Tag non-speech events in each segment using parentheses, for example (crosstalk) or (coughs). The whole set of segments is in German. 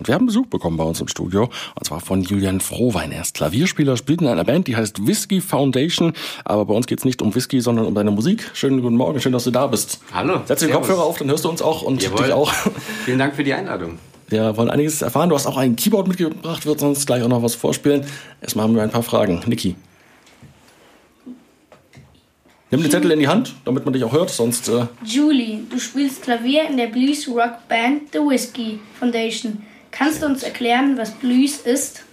Und wir haben Besuch bekommen bei uns im Studio, und zwar von Julian Frohwein. Er ist Klavierspieler, spielt in einer Band, die heißt Whiskey Foundation. Aber bei uns geht es nicht um Whisky, sondern um deine Musik. Schönen guten Morgen, schön, dass du da bist. Hallo. Setz den Kopfhörer auf, dann hörst du uns auch und Jawohl. dich auch. Vielen Dank für die Einladung. Wir wollen einiges erfahren. Du hast auch ein Keyboard mitgebracht, wird uns gleich auch noch was vorspielen. Erstmal haben wir ein paar Fragen. Niki. Nimm den Zettel in die Hand, damit man dich auch hört, sonst. Äh, Julie, du spielst Klavier in der Blues Rock Band The Whiskey Foundation. Kannst du uns erklären, was Blues ist?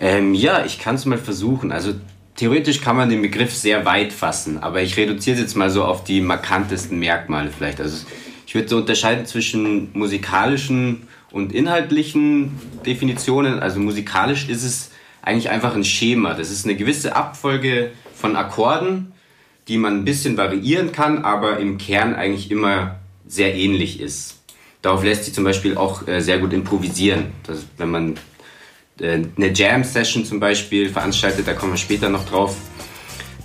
Ähm, ja, ich kann es mal versuchen. Also theoretisch kann man den Begriff sehr weit fassen, aber ich reduziere es jetzt mal so auf die markantesten Merkmale vielleicht. Also ich würde so unterscheiden zwischen musikalischen und inhaltlichen Definitionen. Also musikalisch ist es eigentlich einfach ein Schema. Das ist eine gewisse Abfolge von Akkorden, die man ein bisschen variieren kann, aber im Kern eigentlich immer sehr ähnlich ist. Darauf lässt sich zum Beispiel auch äh, sehr gut improvisieren. Das, wenn man äh, eine Jam-Session zum Beispiel veranstaltet, da kommen wir später noch drauf,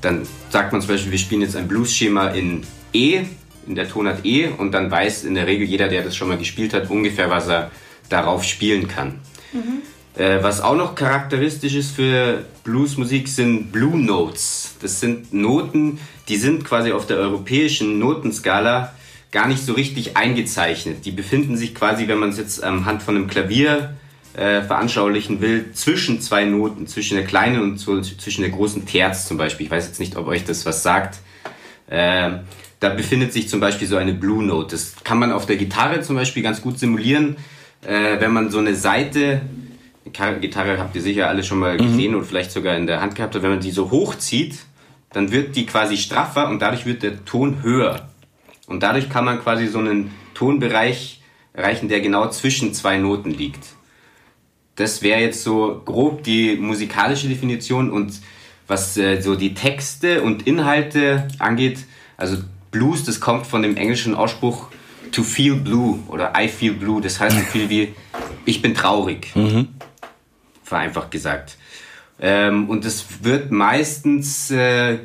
dann sagt man zum Beispiel, wir spielen jetzt ein Blues-Schema in E, in der Tonart E und dann weiß in der Regel jeder, der das schon mal gespielt hat, ungefähr, was er darauf spielen kann. Äh, was auch noch charakteristisch ist für Bluesmusik sind Blue Notes. Das sind Noten, die sind quasi auf der europäischen Notenskala gar nicht so richtig eingezeichnet. Die befinden sich quasi, wenn man es jetzt anhand von einem Klavier äh, veranschaulichen will, zwischen zwei Noten, zwischen der kleinen und so, zwischen der großen Terz zum Beispiel. Ich weiß jetzt nicht, ob euch das was sagt. Äh, da befindet sich zum Beispiel so eine Blue Note. Das kann man auf der Gitarre zum Beispiel ganz gut simulieren, äh, wenn man so eine Seite, Gitarre, Gitarre habt ihr sicher alle schon mal gesehen oder vielleicht sogar in der Hand gehabt, wenn man die so hochzieht, dann wird die quasi straffer und dadurch wird der Ton höher. Und dadurch kann man quasi so einen Tonbereich erreichen, der genau zwischen zwei Noten liegt. Das wäre jetzt so grob die musikalische Definition und was äh, so die Texte und Inhalte angeht, also Blues, das kommt von dem englischen Ausspruch to feel blue oder I feel blue, das heißt so viel wie ich bin traurig, vereinfacht gesagt. Ähm, und es wird meistens äh,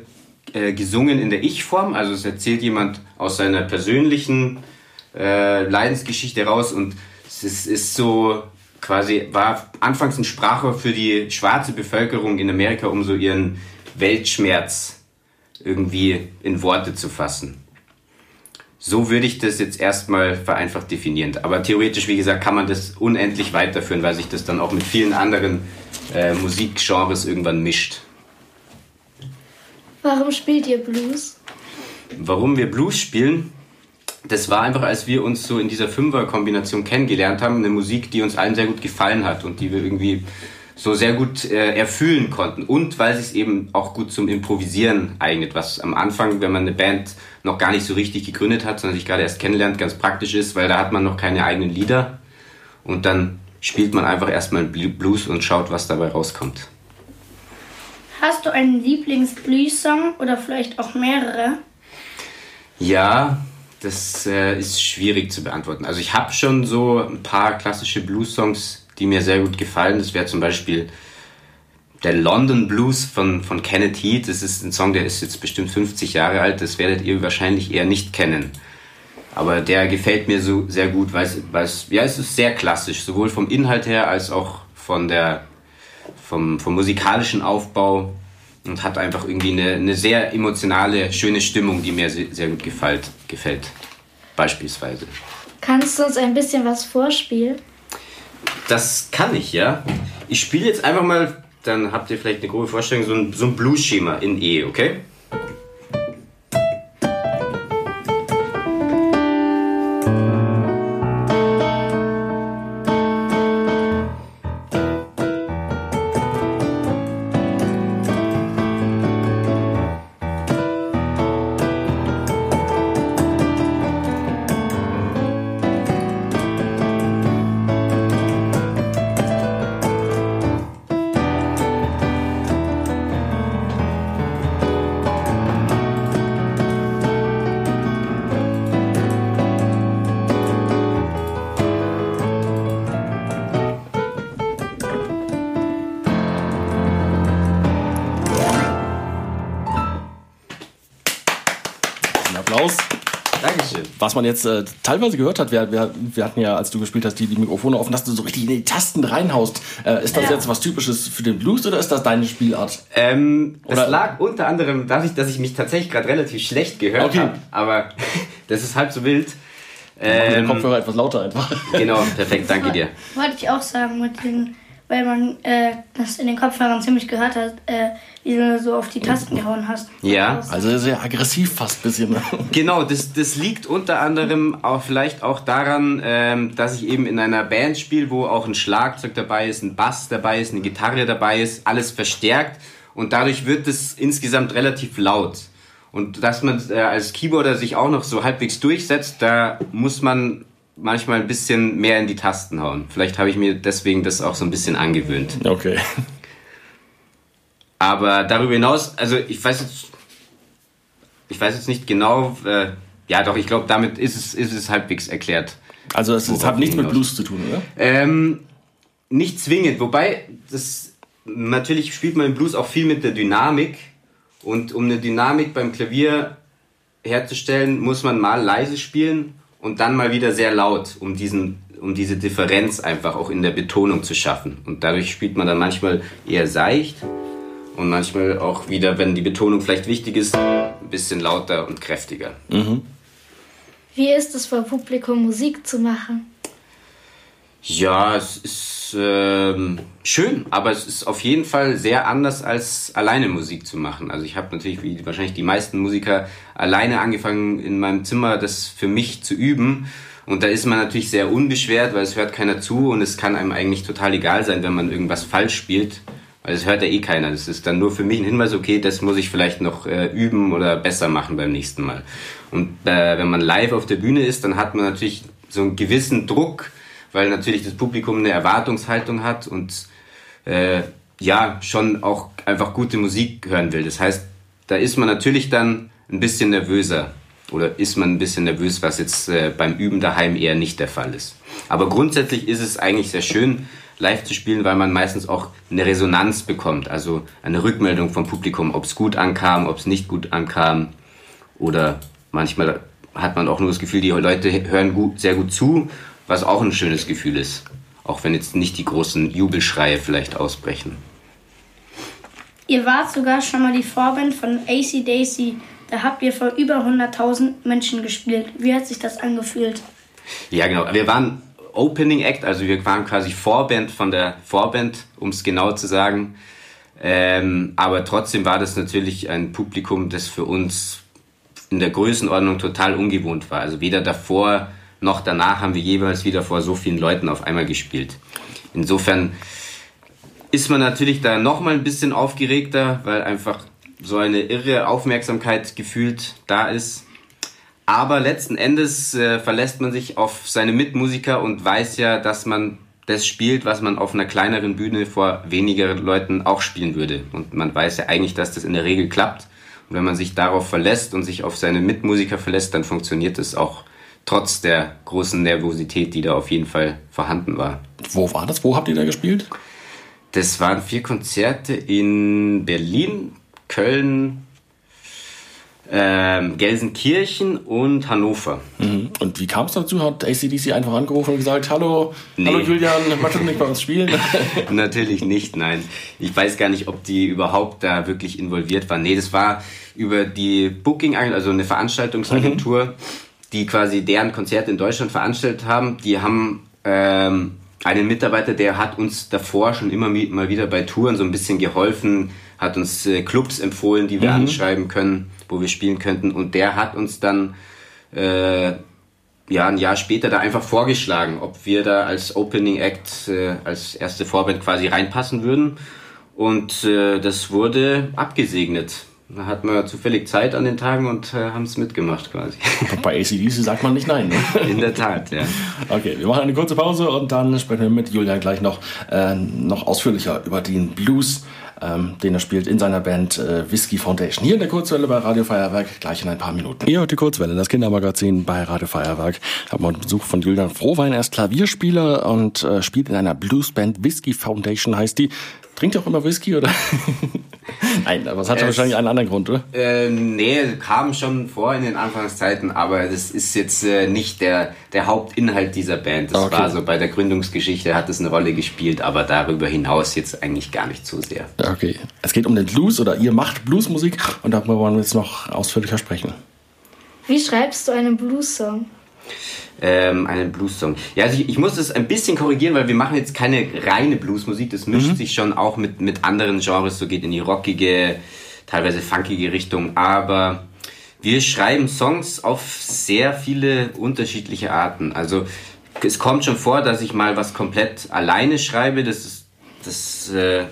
äh, gesungen in der Ich-Form, also es erzählt jemand aus seiner persönlichen äh, Leidensgeschichte raus und es ist, ist so quasi, war anfangs ein Sprachrohr für die schwarze Bevölkerung in Amerika, um so ihren Weltschmerz irgendwie in Worte zu fassen. So würde ich das jetzt erstmal vereinfacht definieren. Aber theoretisch, wie gesagt, kann man das unendlich weiterführen, weil sich das dann auch mit vielen anderen äh, Musikgenres irgendwann mischt. Warum spielt ihr Blues? Warum wir Blues spielen, das war einfach, als wir uns so in dieser Fünfer-Kombination kennengelernt haben, eine Musik, die uns allen sehr gut gefallen hat und die wir irgendwie so sehr gut äh, erfüllen konnten. Und weil es eben auch gut zum Improvisieren eignet, was am Anfang, wenn man eine Band noch gar nicht so richtig gegründet hat, sondern sich gerade erst kennenlernt, ganz praktisch ist, weil da hat man noch keine eigenen Lieder und dann spielt man einfach erstmal Blues und schaut, was dabei rauskommt. Hast du einen Lieblings-Blues-Song oder vielleicht auch mehrere? Ja, das äh, ist schwierig zu beantworten. Also ich habe schon so ein paar klassische Blues-Songs, die mir sehr gut gefallen. Das wäre zum Beispiel der London Blues von, von Kenneth Heat. Das ist ein Song, der ist jetzt bestimmt 50 Jahre alt. Das werdet ihr wahrscheinlich eher nicht kennen. Aber der gefällt mir so sehr gut, weil es, ja, es ist sehr klassisch, sowohl vom Inhalt her als auch von der, vom, vom musikalischen Aufbau und hat einfach irgendwie eine, eine sehr emotionale, schöne Stimmung, die mir sehr, gut gefällt, gefällt. Beispielsweise. Kannst du uns ein bisschen was vorspielen? Das kann ich, ja. Ich spiele jetzt einfach mal, dann habt ihr vielleicht eine grobe Vorstellung, so ein, so ein Blues-Schema in E, okay? Was man jetzt äh, teilweise gehört hat, wir, wir, wir hatten ja, als du gespielt hast, die, die Mikrofone offen, dass du so richtig in die Tasten reinhaust. Äh, ist das ja. jetzt was Typisches für den Blues oder ist das deine Spielart? Ähm, oder? Es lag unter anderem dadurch, dass ich mich tatsächlich gerade relativ schlecht gehört okay. habe, aber (laughs) das ist halb so wild. Ähm, den Kopfhörer etwas lauter einfach. Genau, perfekt, danke dir. Wollte ich auch sagen mit den weil man äh, das in den Kopfhörern ziemlich gehört hat, äh, wie du so auf die Tasten gehauen hast. Ja. Also sehr aggressiv fast ein bisschen. (laughs) genau, das, das liegt unter anderem auch vielleicht auch daran, ähm, dass ich eben in einer Band spiele, wo auch ein Schlagzeug dabei ist, ein Bass dabei ist, eine Gitarre dabei ist, alles verstärkt und dadurch wird es insgesamt relativ laut. Und dass man äh, als Keyboarder sich auch noch so halbwegs durchsetzt, da muss man manchmal ein bisschen mehr in die Tasten hauen. Vielleicht habe ich mir deswegen das auch so ein bisschen angewöhnt. Okay. Aber darüber hinaus, also ich weiß jetzt, ich weiß jetzt nicht genau, äh, ja doch, ich glaube, damit ist es, ist es halbwegs erklärt. Also es, hat nichts mit Blues zu tun, oder? Ähm, nicht zwingend, wobei das natürlich spielt man im Blues auch viel mit der Dynamik und um eine Dynamik beim Klavier herzustellen, muss man mal leise spielen und dann mal wieder sehr laut, um diesen um diese Differenz einfach auch in der Betonung zu schaffen. Und dadurch spielt man dann manchmal eher seicht und manchmal auch wieder, wenn die Betonung vielleicht wichtig ist, ein bisschen lauter und kräftiger. Mhm. Wie ist es vor Publikum Musik zu machen? Ja, es ist ähm, schön, aber es ist auf jeden Fall sehr anders als alleine Musik zu machen. Also ich habe natürlich wie wahrscheinlich die meisten Musiker alleine angefangen in meinem Zimmer das für mich zu üben. Und da ist man natürlich sehr unbeschwert, weil es hört keiner zu und es kann einem eigentlich total egal sein, wenn man irgendwas falsch spielt, weil es hört ja eh keiner. Das ist dann nur für mich ein Hinweis, okay, das muss ich vielleicht noch äh, üben oder besser machen beim nächsten Mal. Und äh, wenn man live auf der Bühne ist, dann hat man natürlich so einen gewissen Druck, weil natürlich das Publikum eine Erwartungshaltung hat und äh, ja, schon auch einfach gute Musik hören will. Das heißt, da ist man natürlich dann ein bisschen nervöser oder ist man ein bisschen nervös, was jetzt äh, beim Üben daheim eher nicht der Fall ist. Aber grundsätzlich ist es eigentlich sehr schön, live zu spielen, weil man meistens auch eine Resonanz bekommt, also eine Rückmeldung vom Publikum, ob es gut ankam, ob es nicht gut ankam oder manchmal hat man auch nur das Gefühl, die Leute hören gut, sehr gut zu was auch ein schönes Gefühl ist, auch wenn jetzt nicht die großen Jubelschreie vielleicht ausbrechen. Ihr wart sogar schon mal die Vorband von AC Daisy. Da habt ihr vor über 100.000 Menschen gespielt. Wie hat sich das angefühlt? Ja, genau. Wir waren Opening Act, also wir waren quasi Vorband von der Vorband, um es genau zu sagen. Ähm, aber trotzdem war das natürlich ein Publikum, das für uns in der Größenordnung total ungewohnt war. Also weder davor noch danach haben wir jeweils wieder vor so vielen Leuten auf einmal gespielt. Insofern ist man natürlich da nochmal ein bisschen aufgeregter, weil einfach so eine irre Aufmerksamkeit gefühlt da ist. Aber letzten Endes äh, verlässt man sich auf seine Mitmusiker und weiß ja, dass man das spielt, was man auf einer kleineren Bühne vor weniger Leuten auch spielen würde. Und man weiß ja eigentlich, dass das in der Regel klappt. Und wenn man sich darauf verlässt und sich auf seine Mitmusiker verlässt, dann funktioniert es auch trotz der großen Nervosität, die da auf jeden Fall vorhanden war. Wo war das? Wo habt ihr da gespielt? Das waren vier Konzerte in Berlin, Köln, ähm, Gelsenkirchen und Hannover. Mhm. Und wie kam es dazu? Hat ACDC einfach angerufen und gesagt, hallo, nee. hallo Julian, möchtest du nicht bei uns spielen? (laughs) Natürlich nicht, nein. Ich weiß gar nicht, ob die überhaupt da wirklich involviert waren. Nee, das war über die Booking, also eine Veranstaltungsagentur. Mhm die quasi deren Konzerte in Deutschland veranstaltet haben, die haben ähm, einen Mitarbeiter, der hat uns davor schon immer mal wieder bei Touren so ein bisschen geholfen, hat uns äh, Clubs empfohlen, die wir mhm. anschreiben können, wo wir spielen könnten. Und der hat uns dann äh, ja ein Jahr später da einfach vorgeschlagen, ob wir da als Opening Act, äh, als erste Vorband quasi reinpassen würden. Und äh, das wurde abgesegnet. Da hatten wir zufällig Zeit an den Tagen und äh, haben es mitgemacht quasi. (laughs) Bei ACDC sagt man nicht nein. Ne? In der Tat, ja. Okay, wir machen eine kurze Pause und dann sprechen wir mit Julian gleich noch, äh, noch ausführlicher über den Blues, ähm, den er spielt in seiner Band äh, Whiskey Foundation. Hier in der Kurzwelle bei Radio Feuerwerk, gleich in ein paar Minuten. Hier heute die Kurzwelle, das Kindermagazin bei Radio Feuerwerk. Haben wir einen Besuch von Julian Frohwein. Er ist Klavierspieler und äh, spielt in einer Bluesband Whiskey Foundation heißt die. Trinkt ihr auch immer Whisky oder? (laughs) Nein, aber es hat Es- wahrscheinlich einen anderen Grund, oder? Äh, nee, kam schon vor in den Anfangszeiten, aber das ist jetzt äh, nicht der, der Hauptinhalt dieser Band. Das Okay. war so bei der Gründungsgeschichte hat es eine Rolle gespielt, aber darüber hinaus jetzt eigentlich gar nicht so sehr. Okay. Es geht um den Blues oder ihr macht Bluesmusik und darüber wollen wir jetzt noch ausführlicher sprechen. Wie schreibst du einen Blues-Song? Ähm, einen Blues-Song. Ja, also ich, ich muss es ein bisschen korrigieren, weil wir machen jetzt keine reine Bluesmusik. Das mischt sich schon auch mit, mit anderen Genres, so geht in die rockige, teilweise funkige Richtung. Aber wir schreiben Songs auf sehr viele unterschiedliche Arten. Also es kommt schon vor, dass ich mal was komplett alleine schreibe. Das ist, das äh,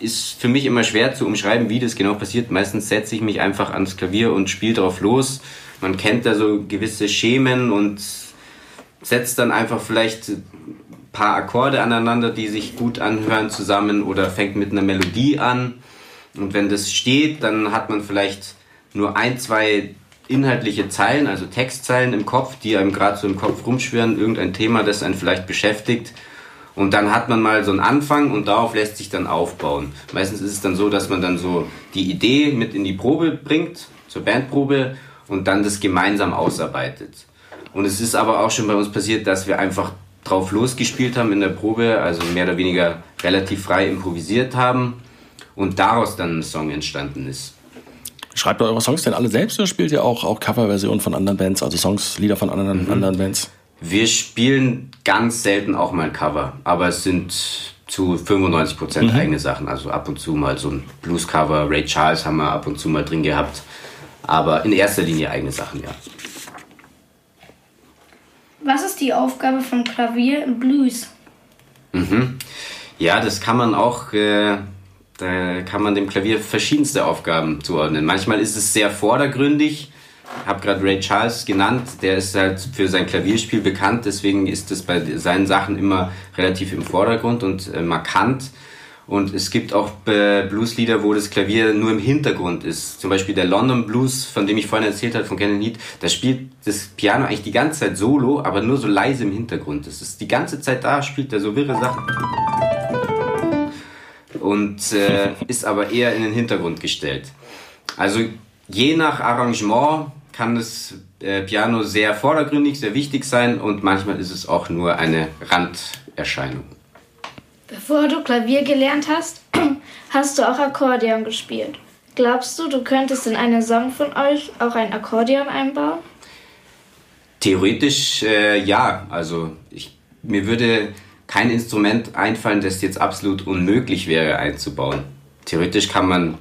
ist für mich immer schwer zu umschreiben, wie das genau passiert. Meistens setze ich mich einfach ans Klavier und spiele drauf los. Man kennt da so gewisse Schemen und setzt dann einfach vielleicht ein paar Akkorde aneinander, die sich gut anhören zusammen oder fängt mit einer Melodie an. Und wenn das steht, dann hat man vielleicht nur ein, zwei inhaltliche Zeilen, also Textzeilen im Kopf, die einem gerade so im Kopf rumschwirren, irgendein Thema, das einen vielleicht beschäftigt. Und dann hat man mal so einen Anfang und darauf lässt sich dann aufbauen. Meistens ist es dann so, dass man dann so die Idee mit in die Probe bringt, zur Bandprobe und dann das gemeinsam ausarbeitet. Und es ist aber auch schon bei uns passiert, dass wir einfach drauf losgespielt haben in der Probe, also mehr oder weniger relativ frei improvisiert haben und daraus dann ein Song entstanden ist. Schreibt ihr eure Songs denn alle selbst oder spielt ihr auch, auch Coverversionen von anderen Bands, also Songs, Lieder von anderen, anderen Bands? Wir spielen ganz selten auch mal ein Cover, aber es sind zu 95% eigene Sachen. Also ab und zu mal so ein Blues-Cover, Ray Charles haben wir ab und zu mal drin gehabt. Aber in erster Linie eigene Sachen, ja. Was ist die Aufgabe vom Klavier im Blues? Ja, das kann man auch, äh, da kann man dem Klavier verschiedenste Aufgaben zuordnen. Manchmal ist es sehr vordergründig. Ich habe gerade Ray Charles genannt, der ist halt für sein Klavierspiel bekannt, deswegen ist es bei seinen Sachen immer relativ im Vordergrund und äh, markant. Und es gibt auch äh, Blueslieder, wo das Klavier nur im Hintergrund ist. Zum Beispiel der London Blues, von dem ich vorhin erzählt habe, von Kennen Heat, da spielt das Piano eigentlich die ganze Zeit solo, aber nur so leise im Hintergrund. Das ist die ganze Zeit da, spielt er so wirre Sachen und äh, ist aber eher in den Hintergrund gestellt. Also je nach Arrangement kann das äh, Piano sehr vordergründig, sehr wichtig sein und manchmal ist es auch nur eine Randerscheinung. Bevor du Klavier gelernt hast, (clears throat) hast du auch Akkordeon gespielt. Glaubst du, du könntest in einen Song von euch auch ein Akkordeon einbauen? Theoretisch äh, ja, also ich, mir würde kein Instrument einfallen, das jetzt absolut unmöglich wäre einzubauen. Theoretisch kann man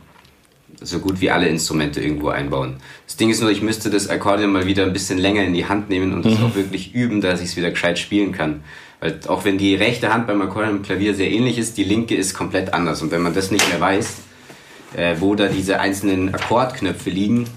so gut wie alle Instrumente irgendwo einbauen. Das Ding ist nur, ich müsste das Akkordeon mal wieder ein bisschen länger in die Hand nehmen und es auch wirklich üben, dass ich es wieder gescheit spielen kann. Weil auch wenn die rechte Hand beim Akkordeon im Klavier sehr ähnlich ist, die linke ist komplett anders. Und wenn man das nicht mehr weiß, äh, wo da diese einzelnen Akkordknöpfe liegen,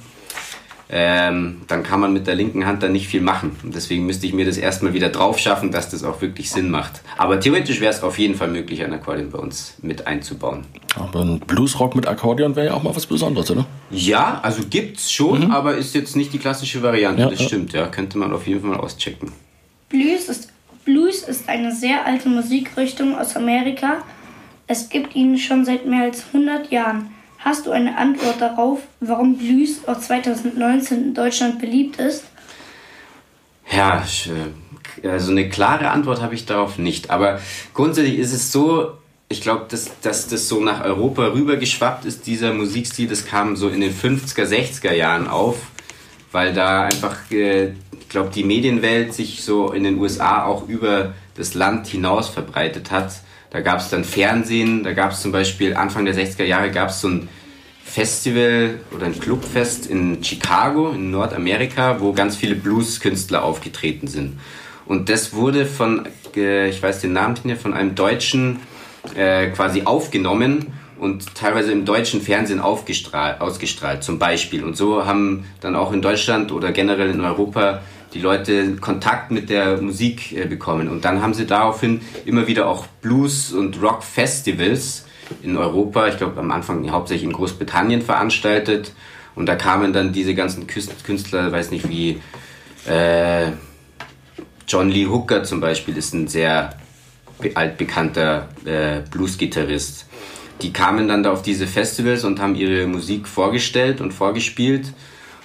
ähm, dann kann man mit der linken Hand dann nicht viel machen. Und deswegen müsste ich mir das erstmal wieder drauf schaffen, dass das auch wirklich Sinn macht. Aber theoretisch wäre es auf jeden Fall möglich, ein Akkordeon bei uns mit einzubauen. Aber ein Bluesrock mit Akkordeon wäre ja auch mal was Besonderes, oder? Ja, also gibt's schon, aber ist jetzt nicht die klassische Variante. Ja, das ja. stimmt, ja. Könnte man auf jeden Fall mal auschecken. Blues ist, Blues ist eine sehr alte Musikrichtung aus Amerika. Es gibt ihn schon seit mehr als 100 Jahren. Hast du eine Antwort darauf, warum Blues auch 2019 in Deutschland beliebt ist? Ja, äh, also eine klare Antwort habe ich darauf nicht. Aber grundsätzlich ist es so, ich glaube, dass, dass das so nach Europa rübergeschwappt ist, dieser Musikstil, das kam so in den 50er, 60er Jahren auf, weil da einfach, äh, ich glaube, die Medienwelt sich so in den USA auch über das Land hinaus verbreitet hat. Da gab es dann Fernsehen, da gab es zum Beispiel Anfang der 60er Jahre gab es so ein Festival oder ein Clubfest in Chicago in Nordamerika, wo ganz viele Blueskünstler aufgetreten sind. Und das wurde von, äh, ich weiß den Namen nicht mehr, von einem Deutschen äh, quasi aufgenommen und teilweise im deutschen Fernsehen ausgestrahlt zum Beispiel. Und so haben dann auch in Deutschland oder generell in Europa die Leute Kontakt mit der Musik äh, bekommen. Und dann haben sie daraufhin immer wieder auch Blues- und Rock-Festivals in Europa, ich glaube am Anfang hauptsächlich in Großbritannien veranstaltet. Und da kamen dann diese ganzen Künstler, weiß nicht wie äh, John Lee Hooker zum Beispiel ist ein sehr be altbekannter äh, Blues-Gitarrist. die kamen dann da auf diese Festivals und haben ihre Musik vorgestellt und vorgespielt.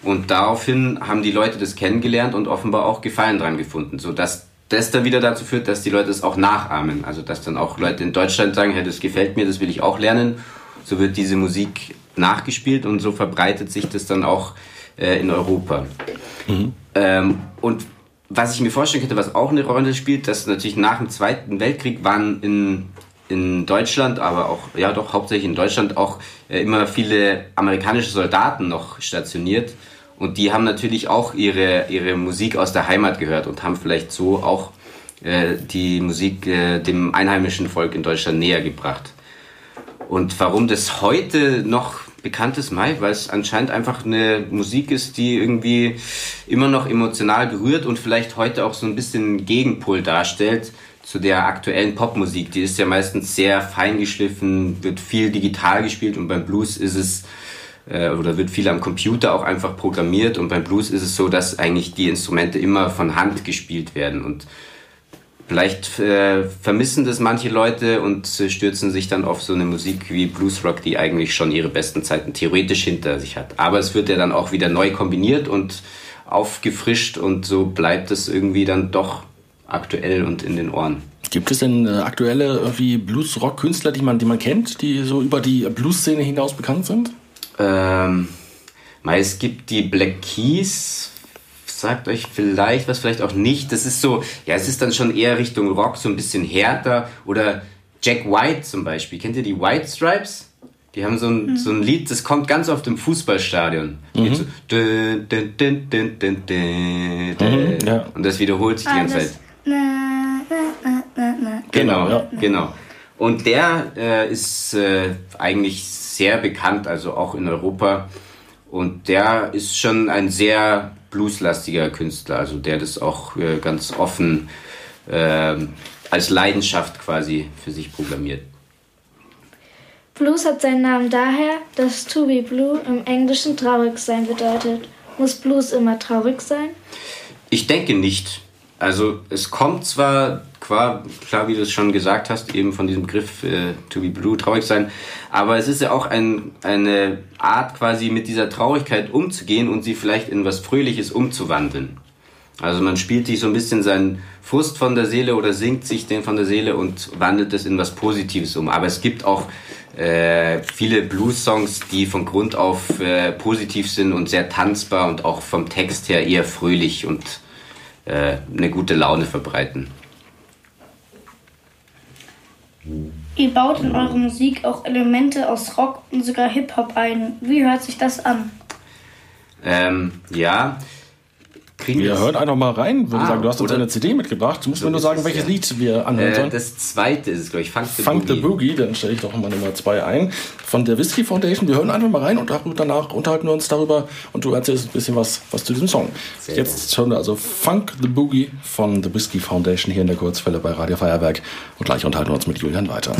Und daraufhin haben die Leute das kennengelernt und offenbar auch Gefallen dran gefunden, sodass das dann wieder dazu führt, dass die Leute es auch nachahmen. Also dass dann auch Leute in Deutschland sagen, hey, das gefällt mir, das will ich auch lernen. So wird diese Musik nachgespielt und so verbreitet sich das dann auch äh, in Europa. Mhm. Ähm, und was ich mir vorstellen könnte, was auch eine Rolle spielt, dass natürlich nach dem Zweiten Weltkrieg waren in, in Deutschland, aber auch, ja doch, hauptsächlich in Deutschland auch äh, immer viele amerikanische Soldaten noch stationiert. Und die haben natürlich auch ihre, ihre Musik aus der Heimat gehört und haben vielleicht so auch äh, die Musik äh, dem einheimischen Volk in Deutschland näher gebracht. Und warum das heute noch bekannt ist, Mai, weil es anscheinend einfach eine Musik ist, die irgendwie immer noch emotional berührt und vielleicht heute auch so ein bisschen Gegenpol darstellt zu der aktuellen Popmusik. Die ist ja meistens sehr feingeschliffen, wird viel digital gespielt und beim Blues ist es äh, oder wird viel am Computer auch einfach programmiert und beim Blues ist es so, dass eigentlich die Instrumente immer von Hand gespielt werden und Vielleicht äh, vermissen das manche Leute und äh, stürzen sich dann auf so eine Musik wie Bluesrock, die eigentlich schon ihre besten Zeiten theoretisch hinter sich hat. Aber es wird ja dann auch wieder neu kombiniert und aufgefrischt und so bleibt es irgendwie dann doch aktuell und in den Ohren. Gibt es denn äh, aktuelle wie Bluesrock-Künstler, die man, die man kennt, die so über die Blues-Szene hinaus bekannt sind? Ähm, es gibt die Black Keys, sagt euch vielleicht was, vielleicht auch nicht. Das ist so, ja, es ist dann schon eher Richtung Rock, so ein bisschen härter. Oder Jack White zum Beispiel. Kennt ihr die White Stripes? Die haben so ein, mhm. so ein Lied, das kommt ganz oft im Fußballstadion. Mhm. So, dün, dün, dün, dün, dün, dün, mhm, ja. Und das wiederholt sich die ganze Zeit. Genau, ja. genau. Und der äh, ist äh, eigentlich sehr bekannt, also auch in Europa. Und der ist schon ein sehr blueslastiger Künstler, also der das auch äh, ganz offen äh, als Leidenschaft quasi für sich programmiert. Blues hat seinen Namen daher, dass to be blue im Englischen traurig sein bedeutet. Muss Blues immer traurig sein? Ich denke nicht. Also es kommt zwar klar, wie du es schon gesagt hast, eben von diesem Begriff äh, to be blue, traurig sein, aber es ist ja auch ein, eine Art quasi mit dieser Traurigkeit umzugehen und sie vielleicht in was Fröhliches umzuwandeln. Also man spielt sich so ein bisschen seinen Frust von der Seele oder singt sich den von der Seele und wandelt es in was Positives um. Aber es gibt auch äh, viele Blues-Songs, die von Grund auf äh, positiv sind und sehr tanzbar und auch vom Text her eher fröhlich und äh, eine gute Laune verbreiten. Ihr baut in eure Musik auch Elemente aus Rock und sogar Hip-Hop ein. Wie hört sich das an? Ähm, ja, kriegen wir hören einfach mal rein. Würde ah, sagen, du hast uns eine CD mitgebracht. Du musst so mir nur sagen, welches ja. Lied wir anhören äh, sollen. Das zweite ist, glaube ich, Funk the Funk Boogie. the Boogie. Dann stelle ich doch mal Nummer zwei ein. Von der Whisky Foundation. Wir hören einfach mal rein und danach unterhalten wir uns darüber und du erzählst ein bisschen was, was zu diesem Song. Sehr Jetzt hören wir also Funk the Boogie von The Whisky Foundation hier in der Kurzwelle bei Radio Feuerwerk und gleich unterhalten wir uns mit Julian weiter.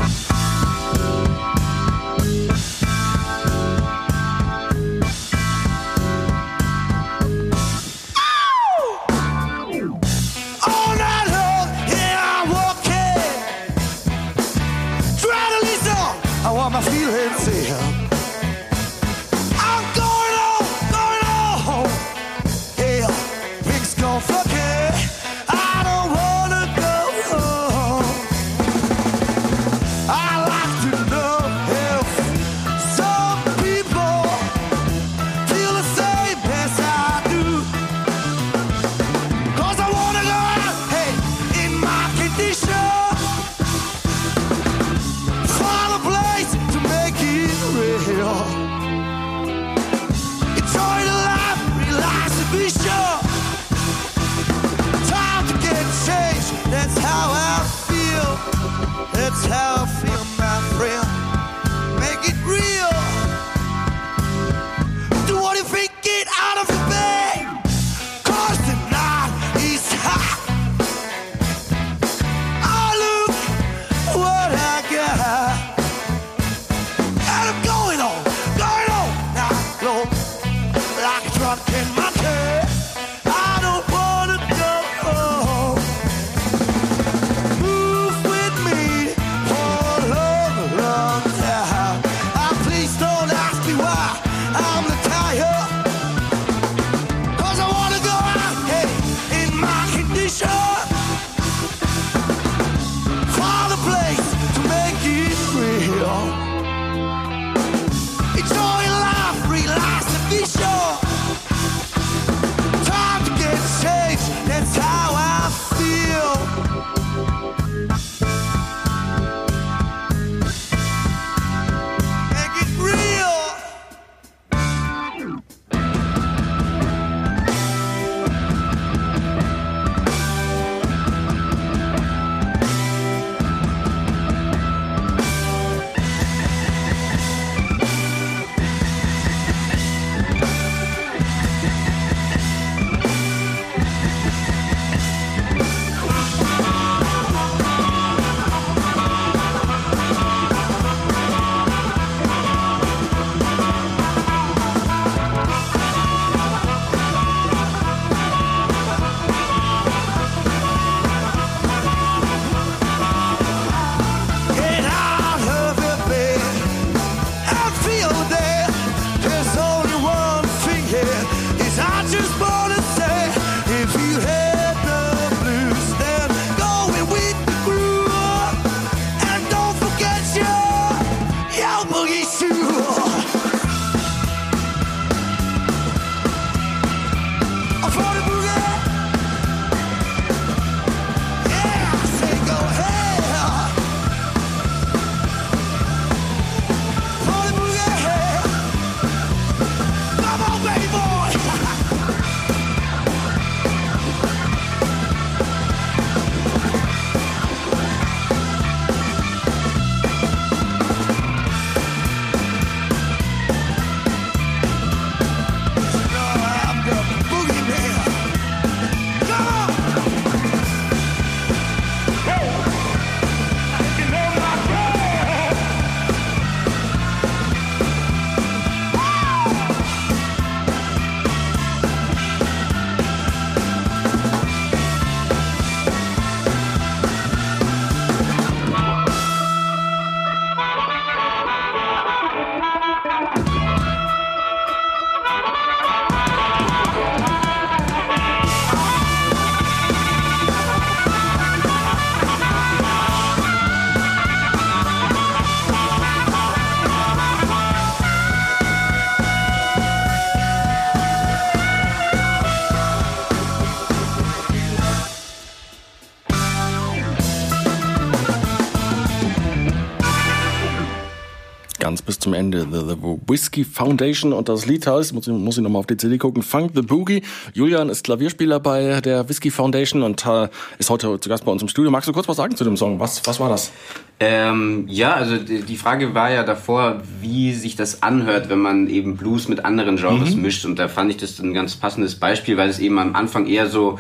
Ganz bis zum Ende. The, the Whiskey Foundation und das Lied heißt, muss ich, muss ich nochmal auf die CD gucken, Funk the Boogie. Julian ist Klavierspieler bei der Whiskey Foundation und äh, ist heute zu Gast bei uns im Studio. Magst du kurz was sagen zu dem Song? Was, was war das? Ähm, ja, also die Frage war ja davor, wie sich das anhört, wenn man eben Blues mit anderen Genres mhm. mischt. Und da fand ich das ein ganz passendes Beispiel, weil es eben am Anfang eher so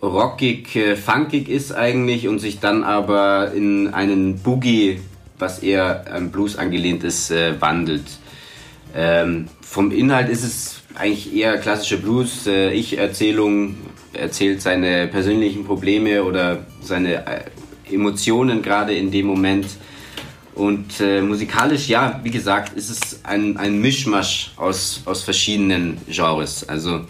rockig, äh, funkig ist eigentlich und sich dann aber in einen Boogie, was eher an Blues angelehnt ist, äh, wandelt. Ähm, vom Inhalt ist es eigentlich eher klassische Blues. Äh, Ich-Erzählung erzählt seine persönlichen Probleme oder seine äh, Emotionen gerade in dem Moment. Und äh, musikalisch, ja, wie gesagt, ist es ein, ein Mischmasch aus, aus verschiedenen Genres. Also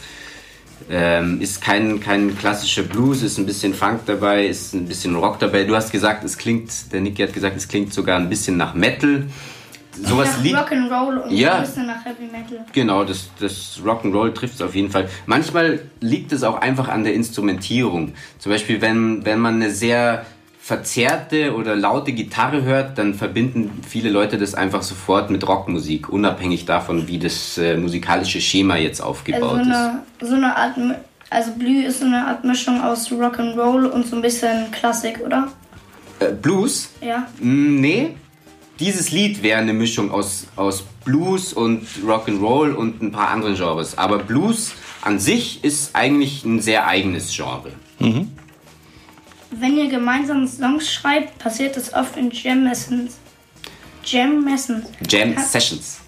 ähm, ist kein, kein klassischer Blues, ist ein bisschen Funk dabei, ist ein bisschen Rock dabei. Du hast gesagt, es klingt, der Nicky hat gesagt, es klingt sogar ein bisschen nach Metal. Sowas nach liegt. Rock'n'Roll und ja, ein bisschen nach Heavy Metal. Genau, das, das Rock'n'Roll trifft es auf jeden Fall. Manchmal liegt es auch einfach an der Instrumentierung. Zum Beispiel, wenn, wenn man eine sehr verzerrte oder laute Gitarre hört, dann verbinden viele Leute das einfach sofort mit Rockmusik, unabhängig davon, wie das äh, musikalische Schema jetzt aufgebaut also so eine, ist. So eine Art, also Blue ist so eine Art Mischung aus Rock'n'Roll und so ein bisschen Klassik, oder? Äh, Blues? Ja. Mm, nee. Dieses Lied wäre eine Mischung aus, aus Blues und Rock'n'Roll und ein paar anderen Genres. Aber Blues an sich ist eigentlich ein sehr eigenes Genre. Mhm. Wenn ihr gemeinsam Songs schreibt, passiert das oft in Jam Sessions. Jam Sessions. Jam Sessions.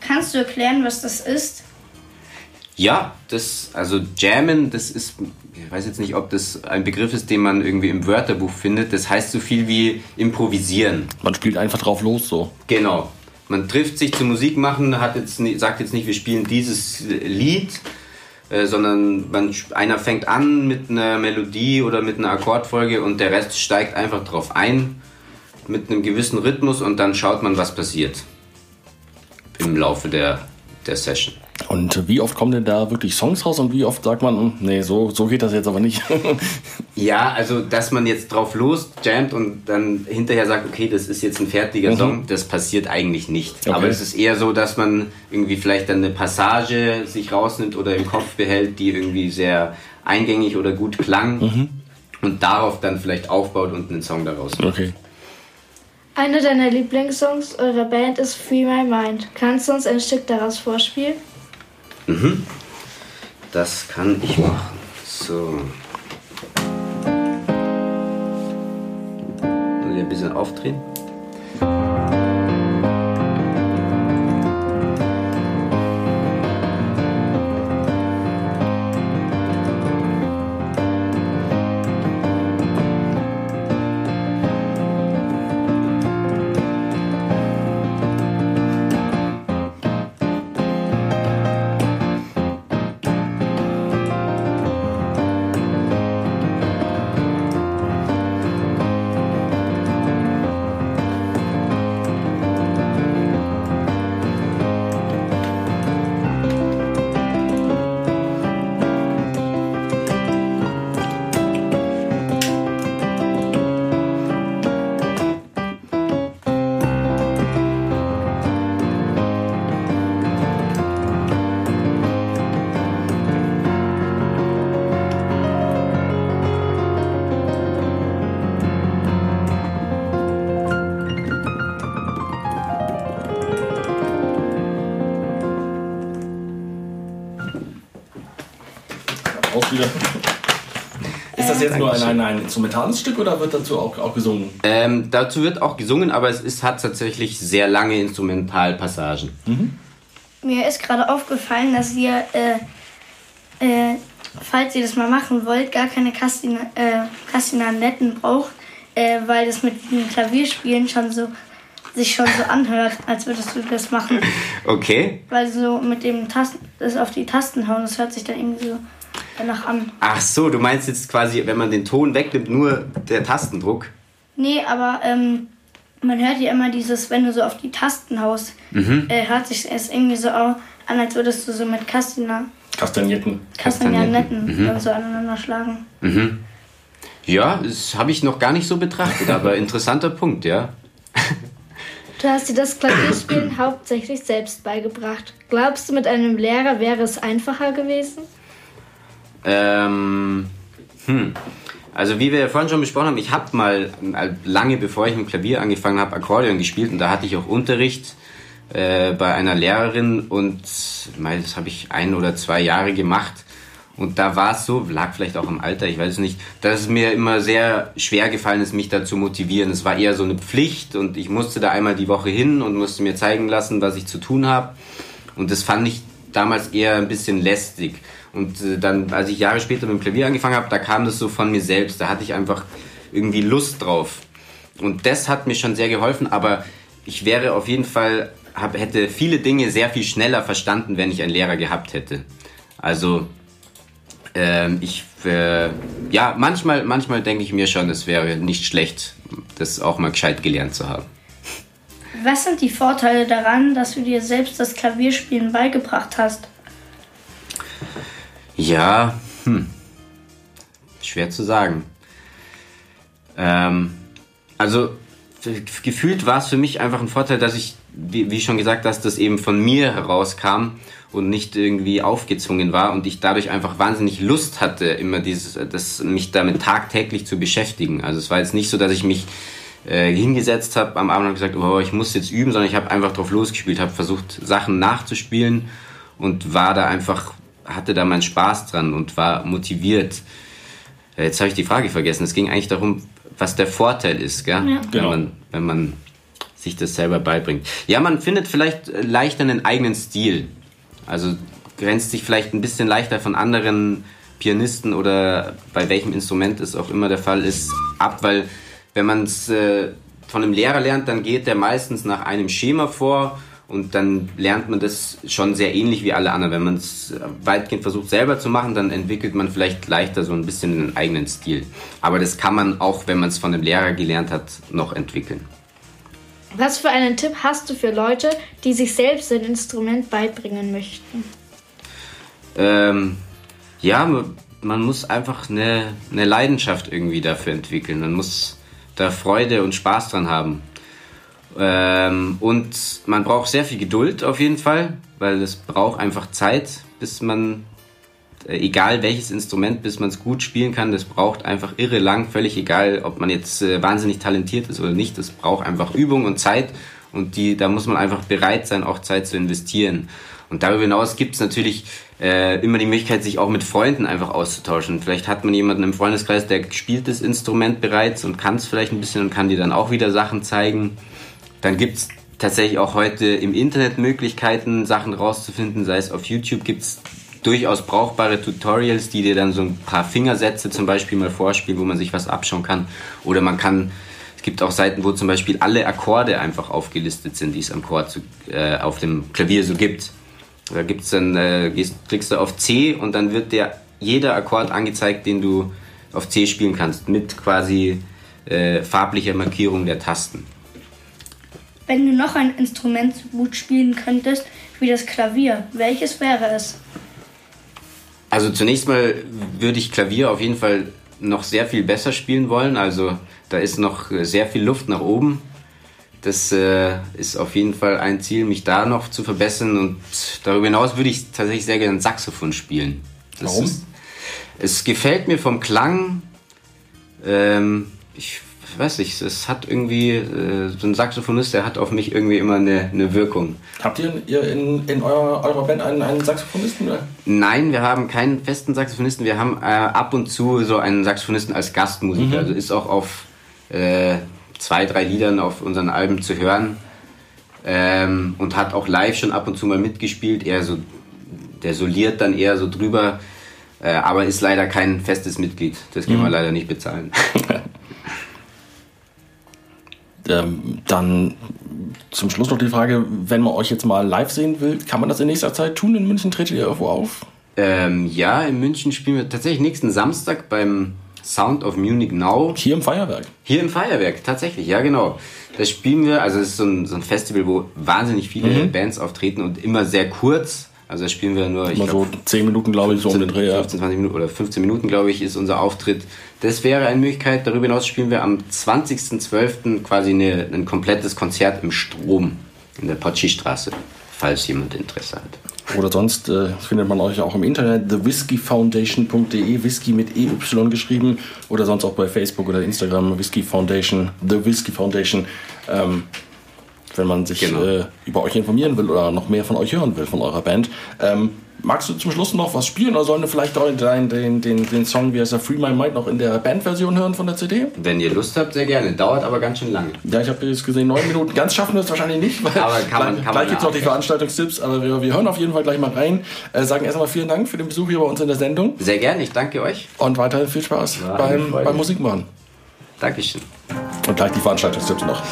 Kannst du erklären, was das ist? Ja, das, also Jammen, das ist, ich weiß jetzt nicht, ob das ein Begriff ist, den man irgendwie im Wörterbuch findet. Das heißt so viel wie improvisieren. Man spielt einfach drauf los so. Genau. Man trifft sich zum Musik machen, hat jetzt, sagt jetzt nicht, wir spielen dieses Lied, äh, sondern man, einer fängt an mit einer Melodie oder mit einer Akkordfolge und der Rest steigt einfach drauf ein mit einem gewissen Rhythmus und dann schaut man, was passiert im Laufe der, der Session. Und wie oft kommen denn da wirklich Songs raus und wie oft sagt man, hm, nee, so, so geht das jetzt aber nicht? (laughs) ja, also dass man jetzt drauf los jammt und dann hinterher sagt, okay, das ist jetzt ein fertiger mhm. Song, das passiert eigentlich nicht. Okay. Aber es ist eher so, dass man irgendwie vielleicht dann eine Passage sich rausnimmt oder im Kopf behält, die irgendwie sehr eingängig oder gut klang mhm. und darauf dann vielleicht aufbaut und einen Song daraus macht. Okay. Einer deiner Lieblingssongs eurer Band ist Free My Mind. Kannst du uns ein Stück daraus vorspielen? Mhm. Das kann ich machen. So. Ich ein bisschen aufdrehen? Das jetzt nur ein, ein, ein, instrumentales Stück oder wird dazu auch, auch gesungen? Ähm, dazu wird auch gesungen, aber es ist, hat tatsächlich sehr lange Instrumentalpassagen. Mhm. Mir ist gerade aufgefallen, dass ihr, äh, äh, falls ihr das mal machen wollt, gar keine Kastina, äh, Kastinanetten braucht, äh, weil das mit dem Klavierspielen schon so sich schon so anhört, als würdest du das machen. (laughs) Okay. Weil so mit dem Tasten, das auf die Tasten hauen, das hört sich dann irgendwie so danach an. Ach so, du meinst jetzt quasi, wenn man den Ton wegnimmt, nur der Tastendruck? Nee, aber ähm, man hört ja immer dieses, wenn du so auf die Tasten haust, mhm. äh, hört sich es irgendwie so an, als würdest du so mit Kastiner, Kastagnetten. Kastagnetten mhm. so aneinander schlagen. Mhm. Ja, das habe ich noch gar nicht so betrachtet, (laughs) aber interessanter Punkt, ja. Du hast dir das Klavierspielen (coughs) hauptsächlich selbst beigebracht. Glaubst du, mit einem Lehrer wäre es einfacher gewesen? Ähm, hm. Also wie wir ja vorhin schon besprochen haben, ich habe mal äh, lange bevor ich mit Klavier angefangen habe, Akkordeon gespielt und da hatte ich auch Unterricht äh, bei einer Lehrerin und das habe ich ein oder zwei Jahre gemacht. Und da war es so, lag vielleicht auch im Alter, ich weiß es nicht, dass es mir immer sehr schwer gefallen ist, mich da zu motivieren. Es war eher so eine Pflicht und ich musste da einmal die Woche hin und musste mir zeigen lassen, was ich zu tun habe. Und das fand ich damals eher ein bisschen lästig. Und äh, dann, als ich Jahre später mit dem Klavier angefangen habe, da kam das so von mir selbst. Da hatte ich einfach irgendwie Lust drauf. Und das hat mir schon sehr geholfen, aber ich wäre auf jeden Fall, hab, hätte viele Dinge sehr viel schneller verstanden, wenn ich einen Lehrer gehabt hätte. Also ähm, ich, äh, ja, manchmal, manchmal denke ich mir schon, es wäre nicht schlecht, das auch mal gescheit gelernt zu haben. Was sind die Vorteile daran, dass du dir selbst das Klavierspielen beigebracht hast? Ja, hm. schwer zu sagen. Ähm, also gefühlt war es für mich einfach ein Vorteil, dass ich, wie, wie schon gesagt, dass das eben von mir herauskam und nicht irgendwie aufgezwungen war und ich dadurch einfach wahnsinnig Lust hatte, immer dieses, das, mich damit tagtäglich zu beschäftigen. Also es war jetzt nicht so, dass ich mich äh, hingesetzt habe am Abend und gesagt, oh, ich muss jetzt üben, sondern ich habe einfach drauf losgespielt, habe versucht Sachen nachzuspielen und war da einfach, hatte da meinen Spaß dran und war motiviert. Äh, jetzt habe ich die Frage vergessen. Es ging eigentlich darum, was der Vorteil ist, gell? Ja. Wenn, genau. man, wenn man sich das selber beibringt. Ja, man findet vielleicht leichter einen eigenen Stil. Also grenzt sich vielleicht ein bisschen leichter von anderen Pianisten oder bei welchem Instrument es auch immer der Fall ist, ab, weil wenn man es äh, von einem Lehrer lernt, dann geht der meistens nach einem Schema vor und dann lernt man das schon sehr ähnlich wie alle anderen. Wenn man es weitgehend versucht selber zu machen, dann entwickelt man vielleicht leichter so ein bisschen einen eigenen Stil. Aber das kann man auch, wenn man es von einem Lehrer gelernt hat, noch entwickeln. Was für einen Tipp hast du für Leute, die sich selbst ein Instrument beibringen möchten? Ähm, ja, man muss einfach eine, eine Leidenschaft irgendwie dafür entwickeln. Man muss da Freude und Spaß dran haben. Ähm, und man braucht sehr viel Geduld auf jeden Fall, weil es braucht einfach Zeit, bis man äh, egal welches Instrument, bis man es gut spielen kann, das braucht einfach irre lang, völlig egal, ob man jetzt äh, wahnsinnig talentiert ist oder nicht, das braucht einfach Übung und Zeit und die, da muss man einfach bereit sein, auch Zeit zu investieren. Und darüber hinaus gibt es natürlich äh, immer die Möglichkeit, sich auch mit Freunden einfach auszutauschen. Vielleicht hat man jemanden im Freundeskreis, der spielt das Instrument bereits und kann es vielleicht ein bisschen und kann dir dann auch wieder Sachen zeigen. Dann gibt es tatsächlich auch heute im Internet Möglichkeiten, Sachen rauszufinden, sei es auf YouTube gibt es durchaus brauchbare Tutorials, die dir dann so ein paar Fingersätze zum Beispiel mal vorspielen, wo man sich was abschauen kann. Oder man kann, es gibt auch Seiten, wo zum Beispiel alle Akkorde einfach aufgelistet sind, die es am Chord zu, äh, auf dem Klavier so gibt. Da gibt's dann, äh, gehst, klickst du auf C und dann wird dir jeder Akkord angezeigt, den du auf C spielen kannst, mit quasi äh, farblicher Markierung der Tasten. Wenn du noch ein Instrument so gut spielen könntest wie das Klavier, welches wäre es? Also zunächst mal würde ich Klavier auf jeden Fall noch sehr viel besser spielen wollen. Also da ist noch sehr viel Luft nach oben. Das äh, ist auf jeden Fall ein Ziel, mich da noch zu verbessern. Und darüber hinaus würde ich tatsächlich sehr gerne Saxophon spielen. Das Warum? Ist, es gefällt mir vom Klang. Ähm, ich weiß nicht, es hat irgendwie, äh, so ein Saxophonist, der hat auf mich irgendwie immer eine, eine Wirkung. Habt ihr in, in eurer, eurer Band einen, einen Saxophonisten? Oder? Nein, wir haben keinen festen Saxophonisten. Wir haben äh, ab und zu so einen Saxophonisten als Gastmusiker. Mhm. Also ist auch auf äh, zwei, drei Liedern auf unseren Alben zu hören. Ähm, und hat auch live schon ab und zu mal mitgespielt. Er so, der soliert dann eher so drüber. Äh, aber ist leider kein festes Mitglied. Das können mhm. wir leider nicht bezahlen. (laughs) Ähm, dann zum Schluss noch die Frage, wenn man euch jetzt mal live sehen will, kann man das in nächster Zeit tun? In München tretet ihr irgendwo auf? Ähm, ja, in München spielen wir tatsächlich nächsten Samstag beim Sound of Munich Now. Hier im Feuerwerk? Hier im Feuerwerk, tatsächlich, ja genau. Das spielen wir, also es ist so ein, so ein Festival, wo wahnsinnig viele mhm. Bands auftreten und immer sehr kurz. Also da spielen wir nur, ich Mal so 10 Minuten, glaube ich, so um den Dreh. ja. 15, 20 Minuten oder 15 Minuten, glaube ich, ist unser Auftritt. Das wäre eine Möglichkeit. Darüber hinaus spielen wir am 20.12. quasi eine, ein komplettes Konzert im Strom in der Potschi-Straße, falls jemand Interesse hat. Oder sonst äh, findet man euch auch im Internet, thewhiskeyfoundation.de, Whisky mit EY geschrieben. Oder sonst auch bei Facebook oder Instagram, Whisky Foundation, The Whisky Foundation. Ähm, wenn man sich Genau. äh, über euch informieren will oder noch mehr von euch hören will, von eurer Band. Ähm, magst du zum Schluss noch was spielen oder sollen wir vielleicht den, den, den, den Song, wie heißt der, Free My Mind, noch in der Bandversion hören von der CD? Wenn ihr Lust habt, sehr gerne. Dauert aber ganz schön lange. Ja, ich habe jetzt gesehen, neun Minuten. Ganz schaffen wir es wahrscheinlich nicht, weil Aber kann man- gleich, kann gleich gibt es noch die. Veranstaltungstipps. Aber wir, wir hören auf jeden Fall gleich mal rein. Äh, sagen erstmal vielen Dank für den Besuch hier bei uns in der Sendung Sehr gerne, ich danke euch. und weiterhin viel Spaß beim, beim Musikmachen. Dankeschön. Und gleich die Veranstaltungstipps noch.